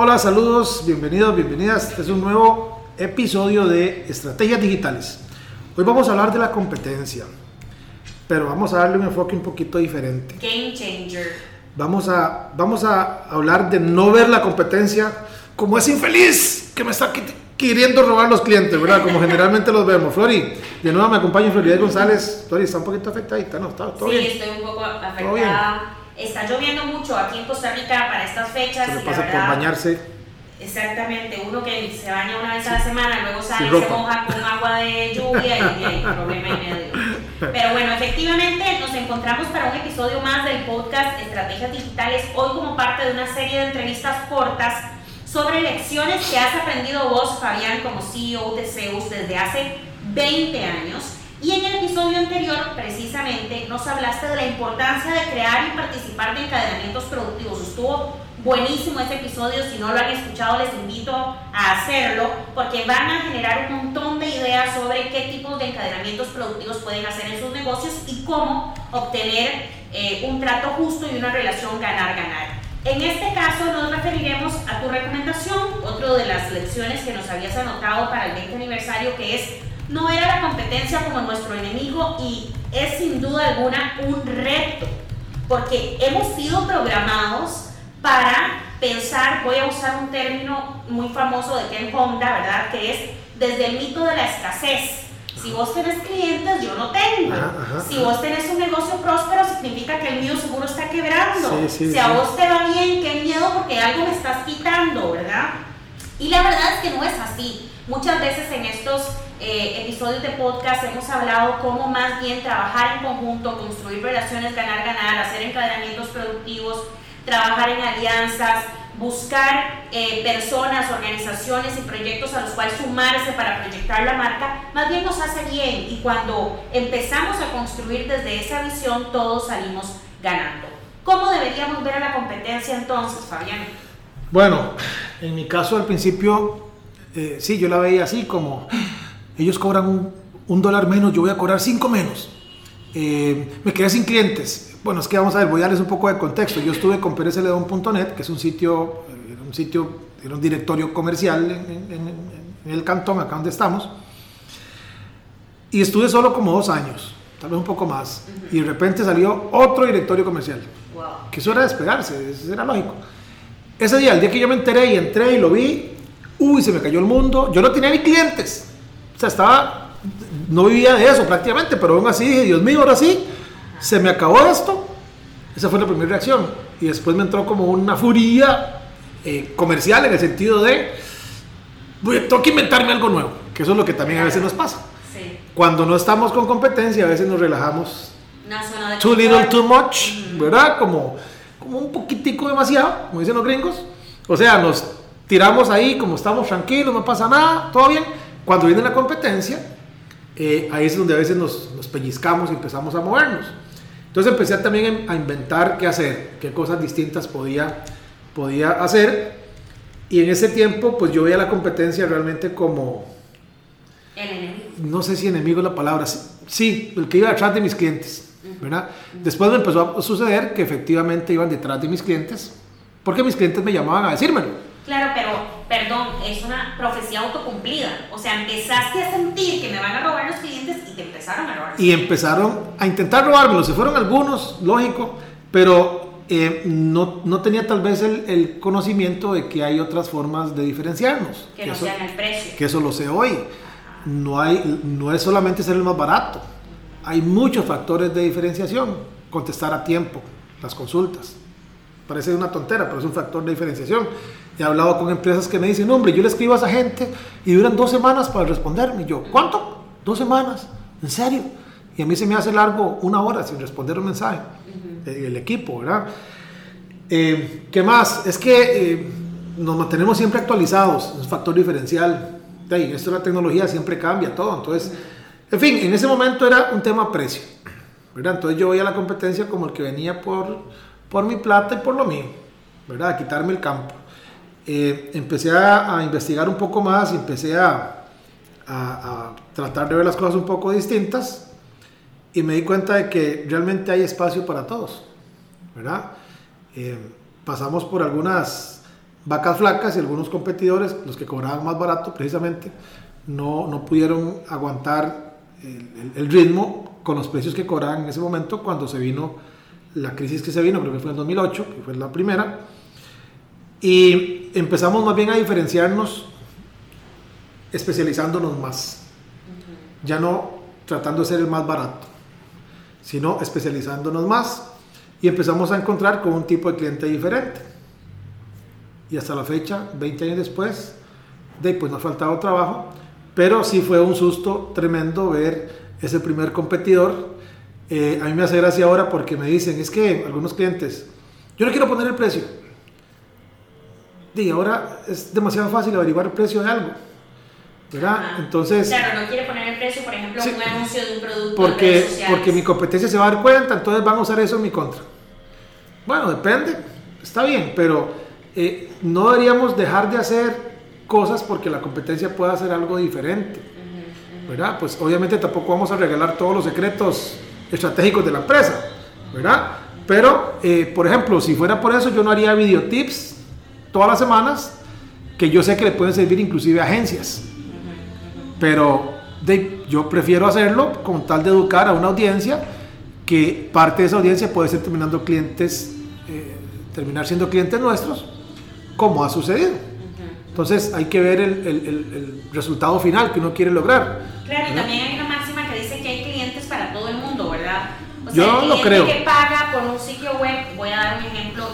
Hola, saludos, bienvenidos, bienvenidas. Este es un nuevo episodio de Estrategias Digitales. Hoy vamos a hablar de la competencia, pero vamos a darle un enfoque un poquito diferente. Game changer. Vamos a, vamos a hablar de no ver la competencia como ese infeliz que me está queriendo robar los clientes, ¿verdad? Como generalmente los vemos. Flori, de nuevo me acompaña Floridad González. Flori, está un poquito afectadita, ¿no? ¿Está todo sí, bien? estoy un poco afectada. Está lloviendo mucho aquí en Costa Rica para estas fechas. Se y pasa la por bañarse. Exactamente, uno que se baña una vez a la semana, luego sale y se moja con agua de lluvia y, y hay problema en medio. Pero bueno, efectivamente nos encontramos para un episodio más del podcast Estrategias Digitales, hoy como parte de una serie de entrevistas cortas sobre lecciones que has aprendido vos, Fabián, como CEO de Zeus desde hace 20 años. Y en el episodio anterior, precisamente, nos hablaste de la importancia de crear y participar de encadenamientos productivos. Estuvo buenísimo ese episodio. Si no lo han escuchado, les invito a hacerlo porque van a generar un montón de ideas sobre qué tipos de encadenamientos productivos pueden hacer en sus negocios y cómo obtener eh, un trato justo y una relación ganar-ganar. En este caso nos referiremos a tu recomendación, otro de las lecciones que nos habías anotado para el 20 aniversario, que es no ver a la competencia como nuestro enemigo y es sin duda alguna un reto, porque hemos sido programados para pensar, voy a usar un término muy famoso de Ken Honda, ¿verdad? Que es desde el mito de la escasez. Si vos tenés clientes, yo no tengo. Ajá, ajá, si vos tenés un negocio próspero, significa que el mío seguro está quebrando. Sí, sí, si a vos te va bien, qué miedo porque algo me estás quitando, ¿verdad? Y la verdad es que no es así. Muchas veces en estos eh, episodios de podcast hemos hablado cómo más bien trabajar en conjunto, construir relaciones ganar-ganar, hacer encadenamientos productivos, trabajar en alianzas, buscar eh, personas, organizaciones y proyectos a los cuales sumarse para proyectar la marca, más bien nos hace bien y cuando empezamos a construir desde esa visión todos salimos ganando. ¿Cómo deberíamos ver a la competencia entonces, Fabián? Bueno, en mi caso al principio, eh, sí, yo la veía así como, ellos cobran un, un dólar menos, yo voy a cobrar cinco menos. Eh, me quedé sin clientes. Bueno, es que vamos a ver, voy a darles un poco de contexto. Yo estuve con PérezLeón.net, que es un sitio, un sitio, era un directorio comercial en, en- en- el cantón, acá donde estamos. Y estuve solo como dos años, tal vez un poco más. Y de repente salió otro directorio comercial Wow. que eso era de esperarse, eso era lógico. Ese día, el día que yo me enteré y entré y lo vi, uy, se me cayó el mundo. Yo no tenía ni clientes. O sea, estaba, no vivía de eso prácticamente, pero aún así dije, Dios mío, ahora sí, se me acabó esto. Esa fue la primera reacción. Y después me entró como una furia eh, comercial en el sentido de, voy, tengo que inventarme algo nuevo, que eso es lo que también a veces nos pasa. Sí. Cuando no estamos con competencia, a veces nos relajamos Una zona de too little, too much, ¿verdad? Como, como un poquitico demasiado, como dicen los gringos. O sea, nos tiramos ahí como estamos tranquilos, no pasa nada, todo bien. Cuando viene la competencia, eh, ahí es donde a veces nos, nos pellizcamos y empezamos a movernos. Entonces empecé también a inventar qué hacer, qué cosas distintas podía, podía hacer. Y en ese tiempo, pues yo veía la competencia realmente como, El enemigo. no sé si enemigo es la palabra, sí, el que iba detrás de mis clientes, ¿verdad? Después me empezó a suceder que efectivamente iban detrás de mis clientes, porque mis clientes me llamaban a decírmelo. Claro, pero, perdón, es una profecía autocumplida. O sea, empezaste a sentir que me van a robar los clientes y te empezaron a robar. Y empezaron a intentar robármelo, se fueron algunos, lógico, pero eh, no, no tenía tal vez el, el conocimiento de que hay otras formas de diferenciarnos. que no eso, sean el precio. que eso lo sé hoy. No, hay, no es solamente ser el más barato, hay muchos factores de diferenciación. Contestar a tiempo, las consultas. Parece una tontera, pero es un factor de diferenciación. He hablado con empresas que me dicen, hombre, yo le escribo a esa gente y duran dos semanas para responderme. Y yo, ¿cuánto? Dos semanas, ¿en serio? y a mí se me hace largo una hora sin responder un mensaje, eh, el equipo, ¿verdad? Eh, ¿Qué más? Es que eh, nos mantenemos siempre actualizados, es un factor diferencial. En esto la tecnología siempre cambia todo, entonces, en fin, en ese momento era un tema precio, ¿verdad? Entonces yo voy a la competencia como el que venía por, por mi plata y por lo mío, ¿verdad? A quitarme el campo. Empecé a, investigar un poco más y empecé a, tratar de ver las cosas un poco distintas y me di cuenta de que realmente hay espacio para todos, ¿verdad? Eh, pasamos por algunas vacas flacas y algunos competidores, los que cobraban más barato precisamente, no, no pudieron aguantar el, el, ritmo con los precios que cobraban en ese momento cuando se vino la crisis que se vino, creo que fue en 2008, que fue la primera, y empezamos más bien a diferenciarnos especializándonos más, ya no tratando de ser el más barato sino especializándonos más y empezamos a encontrar con un tipo de cliente diferente. Y hasta la fecha, 20 años después, de, pues nos ha faltado trabajo, pero sí fue un susto tremendo ver ese primer competidor. Eh, a mí me hace gracia ahora porque me dicen, es que algunos clientes, yo no quiero poner el precio. Y ahora es demasiado fácil averiguar el precio de algo. ¿verdad? Entonces... Claro, no quiere poner el precio, por ejemplo, un anuncio de un producto. Porque, porque mi competencia se va a dar cuenta, entonces van a usar eso en mi contra. Bueno, depende, está bien, pero eh, no deberíamos dejar de hacer cosas porque la competencia pueda hacer algo diferente. ¿Verdad? Pues obviamente tampoco vamos a regalar todos los secretos estratégicos de la empresa, ¿verdad? Pero, eh, por ejemplo, si fuera por eso, yo no haría videotips todas las semanas que yo sé que le pueden servir inclusive a agencias. Pero de, yo prefiero hacerlo con tal de educar a una audiencia que parte de esa audiencia puede ser terminando clientes, eh, terminar siendo clientes nuestros, como ha sucedido. Entonces hay que ver el, el, el, resultado final que uno quiere lograr. Claro, y también hay una máxima que dice que hay clientes para todo el mundo, ¿verdad? O sea, yo el lo creo. que paga por un sitio web, voy a dar un ejemplo,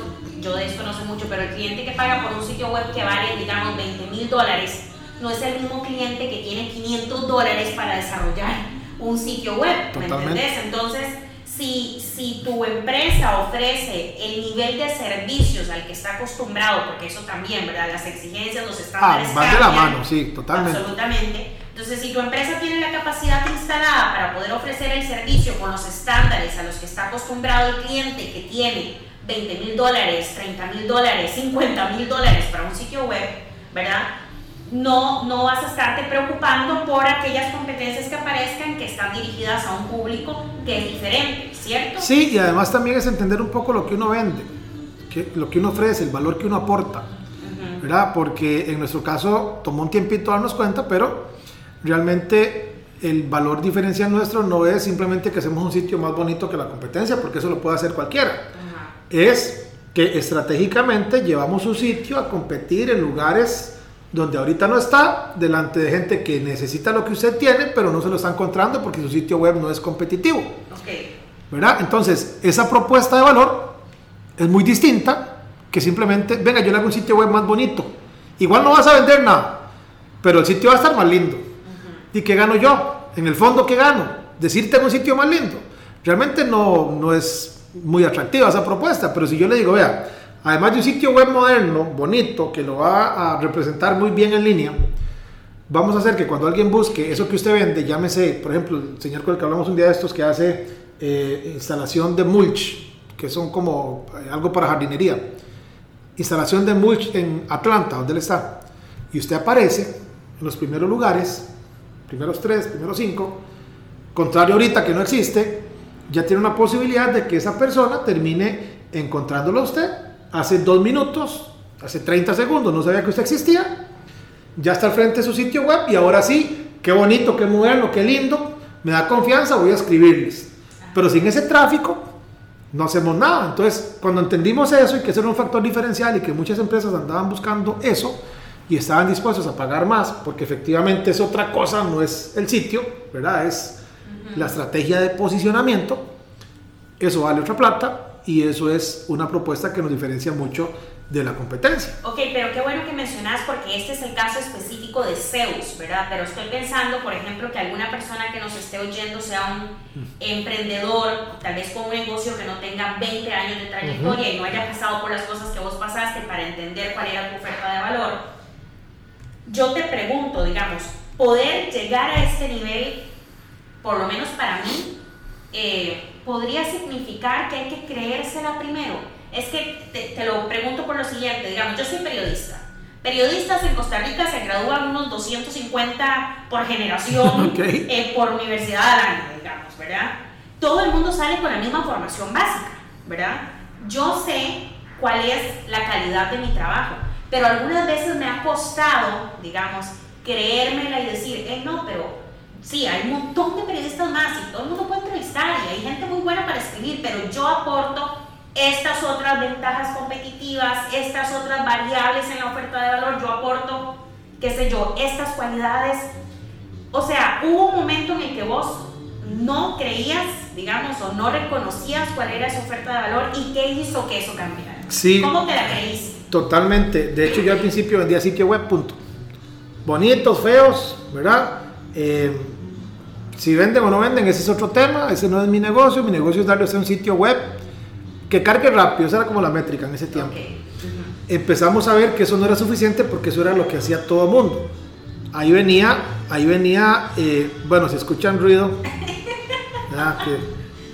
yo de esto no sé mucho, pero el cliente que paga por un sitio web que vale, digamos, 20 mil dólares, no es el mismo cliente que tiene 500 dólares para desarrollar un sitio web, ¿me entendés? Entonces, si, si tu empresa ofrece el nivel de servicios al que está acostumbrado, porque eso también, ¿verdad? Las exigencias, los estándares ah, van de la mano, sí, totalmente. Absolutamente. Entonces, si tu empresa tiene la capacidad instalada para poder ofrecer el servicio con los estándares a los que está acostumbrado el cliente que tiene 20 mil dólares, 30 mil dólares, 50 mil dólares para un sitio web, ¿verdad? no, no vas a estarte preocupando por aquellas competencias que aparezcan que están dirigidas a un público que es diferente, ¿cierto? Sí, y además también es entender un poco lo que uno vende, que, lo que uno ofrece, el valor que uno aporta, ¿verdad? Porque en nuestro caso tomó un tiempito darnos cuenta, pero realmente el valor diferencial nuestro no es simplemente que hacemos un sitio más bonito que la competencia, porque eso lo puede hacer cualquiera. Es que estratégicamente llevamos un sitio a competir en lugares donde ahorita no está, delante de gente que necesita lo que usted tiene, pero no se lo está encontrando porque su sitio web no es competitivo. Okay. ¿Verdad? Entonces, esa propuesta de valor es muy distinta que simplemente, venga, yo le hago un sitio web más bonito. Igual no vas a vender nada, pero el sitio va a estar más lindo. ¿Y qué gano yo? En el fondo, ¿qué gano? Decir tengo un sitio más lindo. Realmente no, no es muy atractiva esa propuesta, pero si yo le digo, vea, además de un sitio web moderno, bonito, que lo va a representar muy bien en línea, vamos a hacer que cuando alguien busque eso que usted vende, llámese, por ejemplo, el señor con el que hablamos un día de estos que hace eh, instalación de mulch, que son como eh, algo para jardinería, instalación de mulch en Atlanta, donde él está, y usted aparece en los primeros lugares, primeros tres, primeros cinco, contrario ahorita que no existe, ya tiene una posibilidad de que esa persona termine encontrándolo a usted hace dos minutos, hace 30 segundos, no sabía que usted existía, ya está al frente de su sitio web y ahora sí, qué bonito, qué moderno, qué lindo, me da confianza, voy a escribirles. Pero sin ese tráfico, no hacemos nada. Entonces, cuando entendimos eso y que ese era un factor diferencial y que muchas empresas andaban buscando eso y estaban dispuestos a pagar más, porque efectivamente es otra cosa, no es el sitio, ¿verdad? Es la estrategia de posicionamiento, eso vale otra plata y eso es una propuesta que nos diferencia mucho de la competencia. Ok, pero qué bueno que mencionas porque este es el caso específico de Zeus, ¿verdad? Pero estoy pensando, por ejemplo, que alguna persona que nos esté oyendo sea un emprendedor, tal vez con un negocio que no tenga 20 años de trayectoria y no haya pasado por las cosas que vos pasaste para entender cuál era tu oferta de valor. Yo te pregunto, digamos, poder llegar a este nivel, por lo menos para mí, eh, podría significar que hay que creérsela primero es que te, lo pregunto por lo siguiente, digamos, yo soy periodista. Periodistas en Costa Rica se gradúan unos 250 por generación eh, por universidad al año, digamos, ¿verdad? Todo el mundo sale con la misma formación básica, ¿verdad? Yo sé cuál es la calidad de mi trabajo, pero algunas veces me ha costado, digamos, creérmela y decir, eh, no, pero sí, hay un montón de periodistas más y todo el mundo puede entrevistar y hay gente muy buena para escribir, pero yo aporto estas otras ventajas competitivas, estas otras variables en la oferta de valor, yo aporto, qué sé yo, estas cualidades. O sea, hubo un momento en el que vos no creías, digamos, o no reconocías cuál era esa oferta de valor y qué hizo que eso cambiara. Sí. ¿Cómo te la creíste? Totalmente. De hecho, yo al principio vendía sitio web, punto. Bonitos, feos, ¿verdad? Eh, si venden o no venden, ese es otro tema, ese no es mi negocio, mi negocio es darles un sitio web que cargue rápido, esa era como la métrica en ese tiempo. Empezamos a ver que eso no era suficiente porque eso era lo que hacía todo el mundo. Ahí venía, ahí venía, eh, bueno, si escuchan ruido,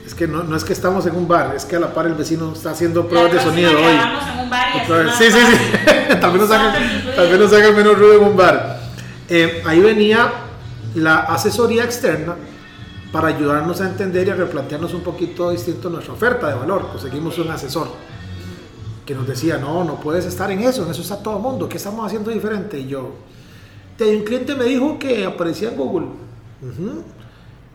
es que no, no, es que estamos en un bar, es que a la par el vecino está haciendo pruebas de sonido hoy. En un bar y sí, sí, sí, vez nos hagan, menos ruido en un bar. Eh, ahí venía la asesoría externa para ayudarnos a entender y a replantearnos un poquito distinto nuestra oferta de valor. Conseguimos un asesor que nos decía, no, no puedes estar en eso, en eso está todo el mundo, ¿qué estamos haciendo diferente? Y yo, un cliente me dijo que aparecía en Google.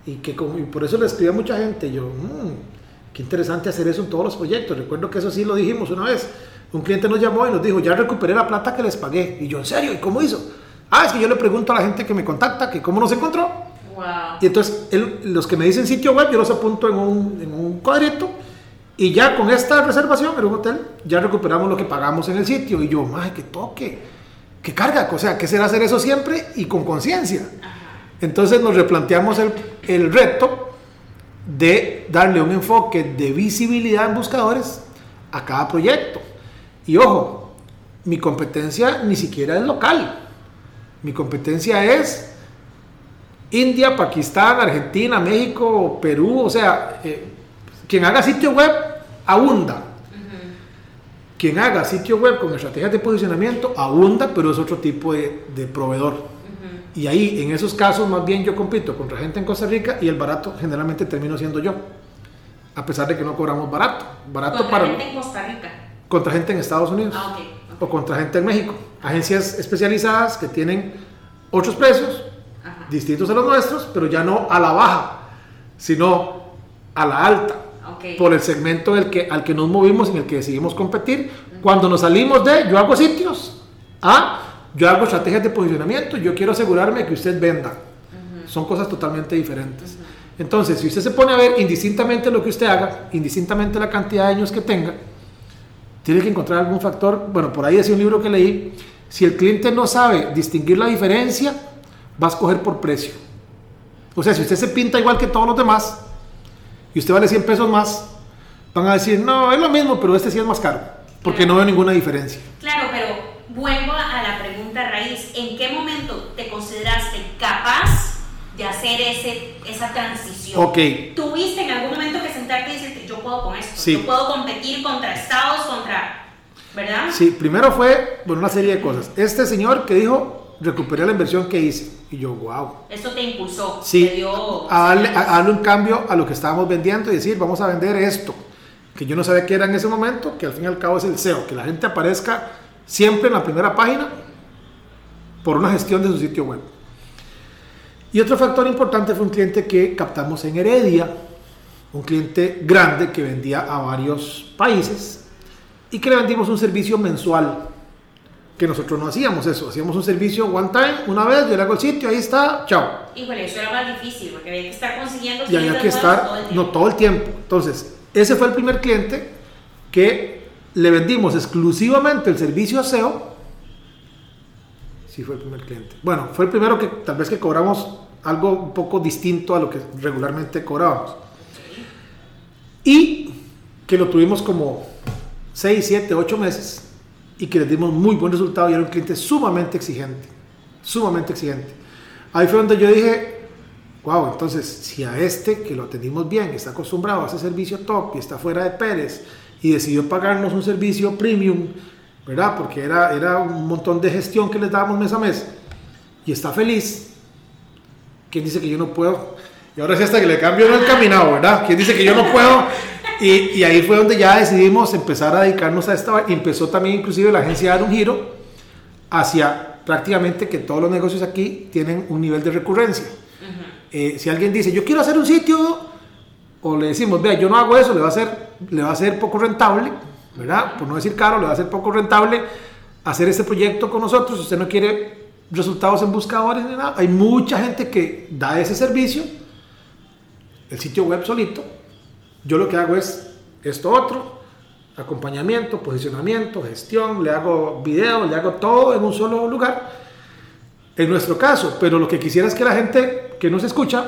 Y que por eso le escribí a mucha gente. yo, mm, qué interesante hacer eso en todos los proyectos. Recuerdo que eso sí lo dijimos una vez. Un cliente nos llamó y nos dijo, ya recuperé la plata que les pagué. Y yo, ¿en serio? ¿Y cómo hizo? Ah, es que yo le pregunto a la gente que me contacta que cómo nos encontró. Y entonces los que me dicen sitio web, yo los apunto en un, en un cuadrito y ya con esta reservación en un hotel, ya recuperamos lo que pagamos en el sitio. Y yo, más que toque, que carga, o sea, que será hacer eso siempre y con conciencia. Entonces nos replanteamos el, el reto de darle un enfoque de visibilidad en buscadores a cada proyecto. Y ojo, mi competencia ni siquiera es local. Mi competencia es India, Pakistán, Argentina, México, Perú, o sea, eh, quien haga sitio web abunda. Quien haga sitio web con estrategias de posicionamiento abunda, pero es otro tipo de, proveedor. Y ahí, en esos casos, más bien yo compito contra gente en Costa Rica y el barato generalmente termino siendo yo. A pesar de que no cobramos barato. barato ¿Contra para, gente en Costa Rica? Contra gente en Estados Unidos. Ah, o contra gente en México. Agencias especializadas que tienen otros precios, distintos a los nuestros, pero ya no a la baja, sino a la alta. Por el segmento del que, al que nos movimos, en el que decidimos competir. Cuando nos salimos de yo hago sitios, ¿ah? yo hago estrategias de posicionamiento, yo quiero asegurarme que usted venda. Son cosas totalmente diferentes. Entonces, si usted se pone a ver indistintamente lo que usted haga, indistintamente la cantidad de años que tenga, tiene que encontrar algún factor. Bueno, por ahí decía un libro que leí. Si el cliente no sabe distinguir la diferencia, va a escoger por precio. O sea, si usted se pinta igual que todos los demás y usted vale 100 pesos más, van a decir, no, es lo mismo, pero este sí es más caro, porque no veo ninguna diferencia. Claro, pero vuelvo a la pregunta raíz, ¿en qué momento te consideraste capaz de hacer ese, esa transición? Ok. ¿Tuviste en algún momento que sentarte y decirte, yo puedo con esto, yo puedo competir contra estados, contra... ¿Verdad? Sí, primero fue por una serie de cosas. Este señor que dijo, recuperé la inversión que hice. Y yo, wow. Eso te impulsó. Sí, te dio... a, darle, un cambio a lo que estábamos vendiendo y decir, vamos a vender esto. Que yo no sabía qué era en ese momento, que al fin y al cabo es el SEO, que la gente aparezca siempre en la primera página por una gestión de su sitio web. Y otro factor importante fue un cliente que captamos en Heredia, un cliente grande que vendía a varios países y que le vendimos un servicio mensual que nosotros no hacíamos eso, hacíamos un servicio one time, una vez, yo le hago el sitio, ahí está, chao. Híjole, eso era más difícil, porque había que estar consiguiendo y había que estar, todo no todo el tiempo. Entonces, ese fue el primer cliente que le vendimos exclusivamente el servicio SEO, sí fue el primer cliente. Bueno, fue el primero que tal vez que cobramos algo un poco distinto a lo que regularmente cobrábamos. Y que lo tuvimos como 6, 7, 8 meses y que le dimos muy buen resultado y era un cliente sumamente exigente, sumamente exigente. Ahí fue donde yo dije, wow, entonces si a este que lo atendimos bien, está acostumbrado a ese servicio top y está fuera de Pérez y decidió pagarnos un servicio premium, ¿verdad? Porque era, era un montón de gestión que les dábamos mes a mes y está feliz, ¿quién dice que yo no puedo? Y ahora sí hasta que le cambio no el caminado, ¿verdad? ¿Quién dice que yo no puedo? Y, y, ahí fue donde ya decidimos empezar a dedicarnos a esta. Empezó también inclusive la agencia a dar un giro hacia prácticamente que todos los negocios aquí tienen un nivel de recurrencia. eh, si alguien dice, yo quiero hacer un sitio, o le decimos, vea, yo no hago eso, le va a ser, le va a ser poco rentable, ¿verdad? Por no decir caro, le va a ser poco rentable hacer este proyecto con nosotros. Si usted no quiere resultados en buscadores hay mucha gente que da ese servicio, el sitio web solito. Yo lo que hago es esto otro, acompañamiento, posicionamiento, gestión, le hago video, le hago todo en un solo lugar. En nuestro caso, pero lo que quisiera es que la gente que nos escucha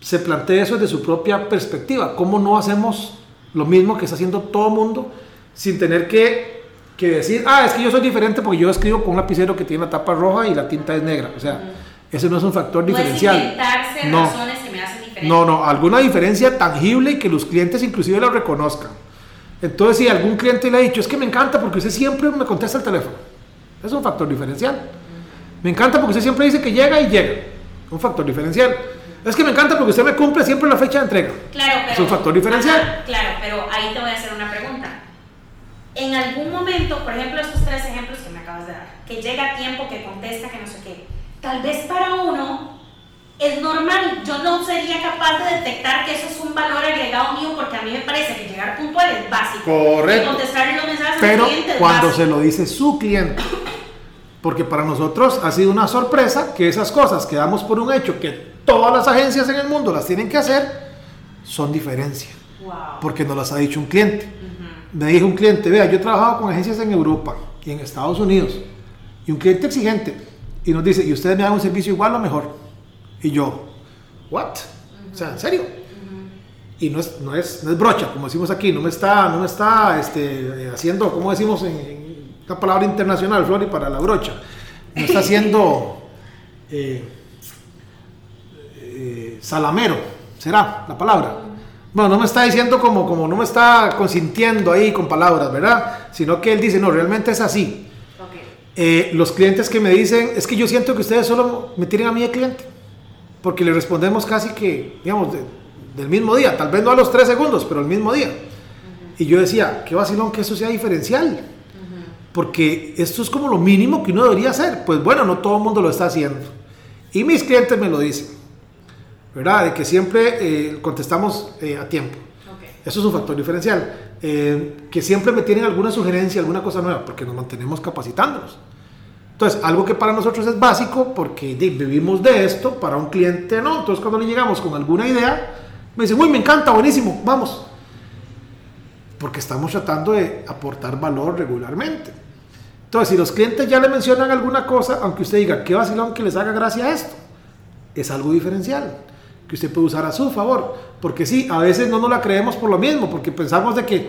se plantee eso desde su propia perspectiva. ¿Cómo no hacemos lo mismo que está haciendo todo el mundo sin tener que, que, decir, ah, es que yo soy diferente porque yo escribo con un lapicero que tiene la tapa roja y la tinta es negra? O sea, uh -huh. ese no es un factor no diferencial. Es no. razones que me hacen diferente. No, no, alguna diferencia tangible y que los clientes inclusive la reconozcan. Entonces, si algún cliente le ha dicho, es que me encanta porque usted siempre me contesta el teléfono, es un factor diferencial. Me encanta porque usted siempre dice que llega y llega, un factor diferencial. Es que me encanta porque usted me cumple siempre la fecha de entrega. Claro, pero, es un factor diferencial. Ajá, claro, pero ahí te voy a hacer una pregunta. En algún momento, por ejemplo, estos tres ejemplos que me acabas de dar, que llega a tiempo, que contesta, que no sé qué, tal vez para uno es normal. Yo no sería capaz de detectar que eso es un valor agregado mío porque a mí me parece que llegar puntual es básico. Correcto. Y contestar los mensajes Pero al cliente es cuando básico. se lo dice su cliente, porque para nosotros ha sido una sorpresa que esas cosas que damos por un hecho, que todas las agencias en el mundo las tienen que hacer, son diferencia. Wow. Porque nos las ha dicho un cliente. Ujú. Me dijo un cliente, vea, yo he trabajado con agencias en Europa y en Estados Unidos, y un cliente exigente, y nos dice, ¿y ustedes me dan un servicio igual o mejor? Y yo, ¿what? O sea, ¿en serio? Y no es, no, es, no es brocha, como decimos aquí, no me está, no me está este, haciendo, como decimos en, en una palabra internacional, Flori, para la brocha, no está haciendo eh, eh, salamero, será la palabra. Bueno, no me está diciendo como, como no me está consintiendo ahí con palabras, ¿verdad? Sino que él dice, no, realmente es así. Eh, los clientes que me dicen, es que yo siento que ustedes solo me tienen a mí de cliente, porque le respondemos casi que, digamos, de- del mismo día, tal vez no a los tres segundos, pero el mismo día. Y yo decía, qué vacilón que eso sea diferencial, porque esto es como lo mínimo que uno debería hacer. Pues bueno, no todo el mundo lo está haciendo. Y mis clientes me lo dicen, ¿verdad? De que siempre eh, contestamos eh, a tiempo. Ok. Eso es un factor diferencial. Eh, que siempre me tienen alguna sugerencia, alguna cosa nueva, porque nos mantenemos capacitándonos. Entonces, algo que para nosotros es básico, porque vivimos de esto, para un cliente no. Entonces, cuando le llegamos con alguna idea, me dicen, uy, me encanta, buenísimo, vamos. Porque estamos tratando de aportar valor regularmente. Entonces, si los clientes ya le mencionan alguna cosa, aunque usted diga, qué vacilón que les haga gracia esto, es algo diferencial que usted puede usar a su favor. Porque sí, a veces no nos la creemos por lo mismo, porque pensamos de que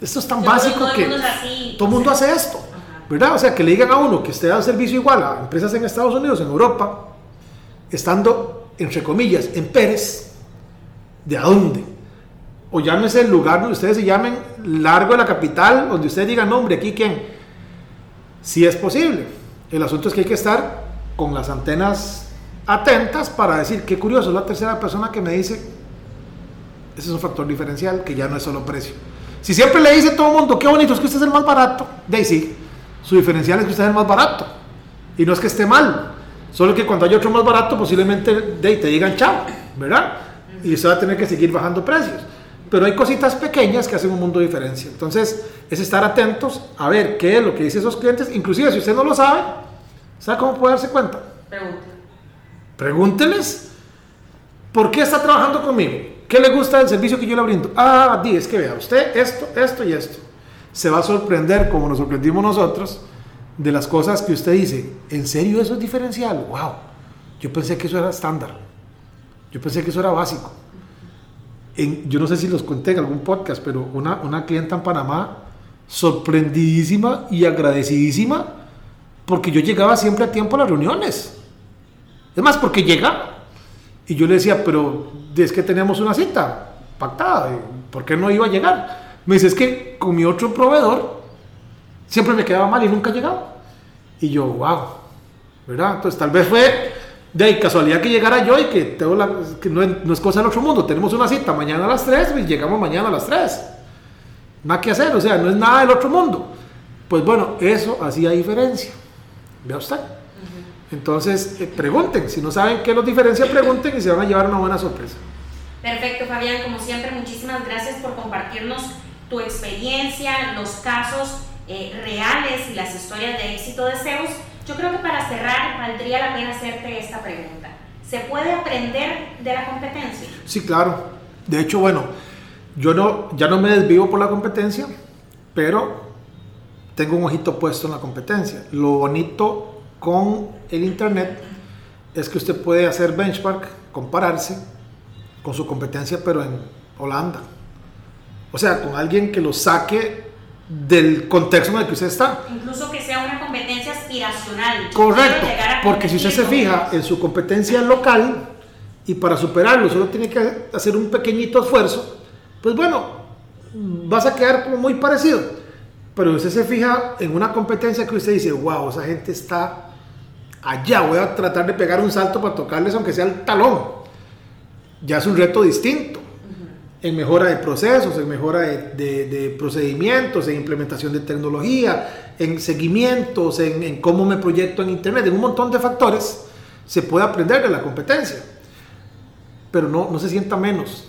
esto es tan básico todo que así, todo el mundo hace esto. Ajá. ¿Verdad? O sea, que le digan a uno que usted da un servicio igual a empresas en Estados Unidos, en Europa, estando, entre comillas, en Pérez, ¿de a dónde? O llámese el lugar donde ustedes se llamen, largo de la capital, donde ustedes digan, no, hombre, aquí quién. Sí es posible. El asunto es que hay que estar con las antenas atentas para decir, qué curioso, la tercera persona que me dice, ese es un factor diferencial que ya no es solo precio. Si siempre le dice a todo el mundo, qué bonito, es que usted es el más barato, de ahí sí, su diferencial es que usted es el más barato. Y no es que esté mal, solo que cuando hay otro más barato, posiblemente de ahí te digan chao, ¿verdad? Y usted va a tener que seguir bajando precios. Pero hay cositas pequeñas que hacen un mundo de diferencia. Entonces, es estar atentos a ver qué es lo que dicen esos clientes. Inclusive, si usted no lo sabe, ¿sabe cómo puede darse cuenta? Pregunta. Pregúnteles por qué está trabajando conmigo. ¿Qué le gusta del servicio que yo le brindo? Ah, di, es que vea, usted esto, esto y esto. se va a sorprender, como nos sorprendimos nosotros, de las cosas que usted dice. ¿En serio eso es diferencial? ¡Wow! Yo pensé que eso era estándar. Yo pensé que eso era básico. yo no sé si los conté en algún podcast, pero una, una clienta en Panamá, sorprendidísima y agradecidísima, porque yo llegaba siempre a tiempo a las reuniones. Es más, porque llegaba. Y yo le decía, pero es que teníamos una cita pactada, ¿por qué no iba a llegar? Me dice, es que con mi otro proveedor siempre me quedaba mal y nunca llegaba. Y yo, wow, ¿verdad? Entonces tal vez fue de casualidad que llegara yo y que, tengo la, que no, es, cosa del otro mundo. Tenemos una cita mañana a las 3 y llegamos mañana a las 3. Nada que hacer, o sea, no es nada del otro mundo. Pues bueno, eso hacía diferencia. Vea usted. Entonces, eh, pregunten. Si no saben qué los diferencia, pregunten y se van a llevar una buena sorpresa. Perfecto, Fabián. Como siempre, muchísimas gracias por compartirnos tu experiencia, los casos eh, reales y las historias de éxito de Zeus. Yo creo que para cerrar valdría la pena hacerte esta pregunta. ¿Se puede aprender de la competencia? Sí, claro. De hecho, bueno, yo no, ya no me desvivo por la competencia, pero tengo un ojito puesto en la competencia. Lo bonito con el Internet es que usted puede hacer benchmark, compararse con su competencia, pero en Holanda. O sea, con alguien que lo saque del contexto en el que usted está. Incluso que sea una competencia aspiracional. Correcto, porque si usted se fija en su competencia local y para superarlo solo tiene que hacer un pequeñito esfuerzo, pues bueno, vas a quedar como muy parecido. Pero usted se fija en una competencia que usted dice, wow, esa gente está allá, voy a tratar de pegar un salto para tocarles aunque sea el talón. Ya es un reto distinto en mejora de procesos, en mejora de, procedimientos, en implementación de tecnología, en seguimientos, en, cómo me proyecto en Internet, en un montón de factores, se puede aprender de la competencia. Pero no, no se sienta menos.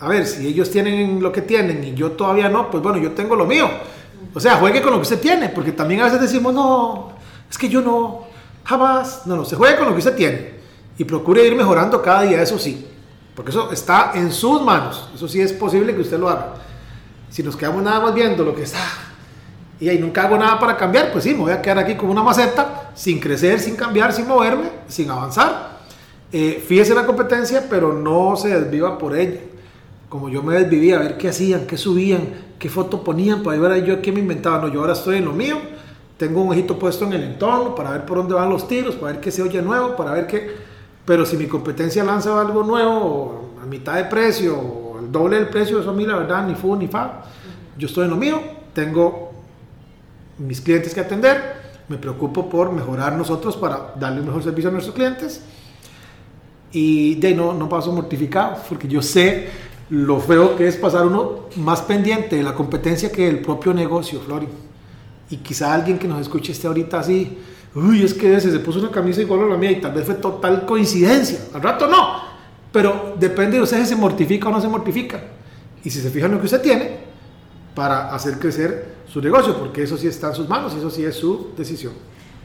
A ver, si ellos tienen lo que tienen y yo todavía no, pues bueno, yo tengo lo mío. O sea, juegue con lo que usted tiene, porque también a veces decimos, no, es que yo no, jamás. No, no, se juegue con lo que usted tiene y procure ir mejorando cada día, eso sí. Porque eso está en sus manos. Eso sí es posible que usted lo haga. Si nos quedamos nada más viendo lo que está y ahí nunca hago nada para cambiar, pues sí, me voy a quedar aquí como una maceta, sin crecer, sin cambiar, sin moverme, sin avanzar. Eh, fíjese la competencia, pero no se desviva por ella. Como yo me desvivía a ver qué hacían, qué subían, qué foto ponían, para ver yo qué me inventaba. No, yo ahora estoy en lo mío, tengo un ojito puesto en el entorno para ver por dónde van los tiros, para ver qué se oye nuevo, para ver qué pero si mi competencia lanza algo nuevo, a mitad de precio, o al doble del precio, eso a mí la verdad ni fu ni fa. Yo estoy en lo mío, tengo mis clientes que atender, me preocupo por mejorar nosotros para darle un mejor servicio a nuestros clientes. Y de no, no paso mortificado, porque yo sé lo feo que es pasar uno más pendiente de la competencia que del propio negocio, Flori. Y quizá alguien que nos escuche esté ahorita así, uy, es que ese se puso una camisa igual a la mía y tal vez fue total coincidencia. Al rato no, pero depende de usted si se mortifica o no se mortifica. Y si se fija en lo que usted tiene para hacer crecer su negocio, porque eso sí está en sus manos y eso sí es su decisión.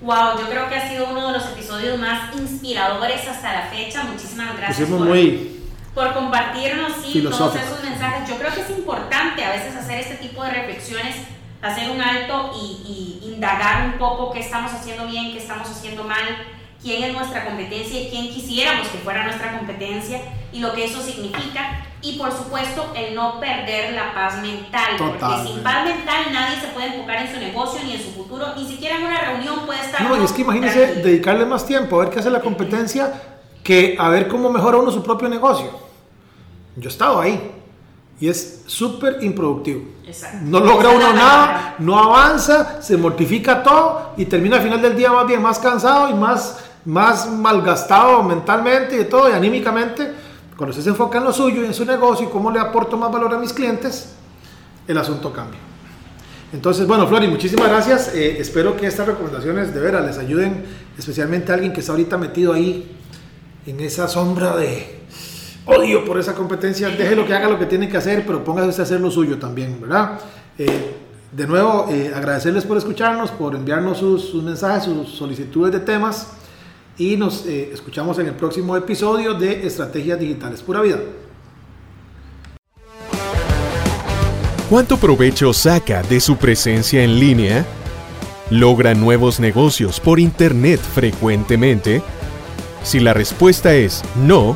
Wow, yo creo que ha sido uno de los episodios más inspiradores hasta la fecha. Muchísimas gracias por, muy por compartirnos sí, todos esos mensajes. Yo creo que es importante a veces hacer este tipo de reflexiones hacer un alto y, indagar un poco qué estamos haciendo bien, qué estamos haciendo mal, quién es nuestra competencia y quién quisiéramos que fuera nuestra competencia y lo que eso significa. Y por supuesto, el no perder la paz mental, porque sin paz mental nadie se puede enfocar en su negocio ni en su futuro, ni siquiera en una reunión puede estar. No, y es que imagínese dedicarle más tiempo a ver qué hace la competencia que a ver cómo mejora uno su propio negocio. Yo he estado ahí y es súper improductivo. No logra uno nada, no avanza, se mortifica todo y termina al final del día más bien más cansado y más, más malgastado mentalmente y todo y anímicamente. Cuando usted se enfoca en lo suyo y en su negocio y cómo le aporto más valor a mis clientes, el asunto cambia. Entonces, bueno, Flori, muchísimas gracias. Eh, espero que estas recomendaciones de veras les ayuden, especialmente a alguien que está ahorita metido ahí en esa sombra de, odio por esa competencia, deje lo que haga lo que tiene que hacer, pero póngase a hacer lo suyo también, ¿verdad? Eh, de nuevo, eh, agradecerles por escucharnos, por enviarnos sus, mensajes, sus solicitudes de temas y nos eh, escuchamos en el próximo episodio de Estrategias Digitales Pura Vida. ¿Cuánto provecho saca de su presencia en línea? ¿Logra nuevos negocios por Internet frecuentemente? Si la respuesta es no,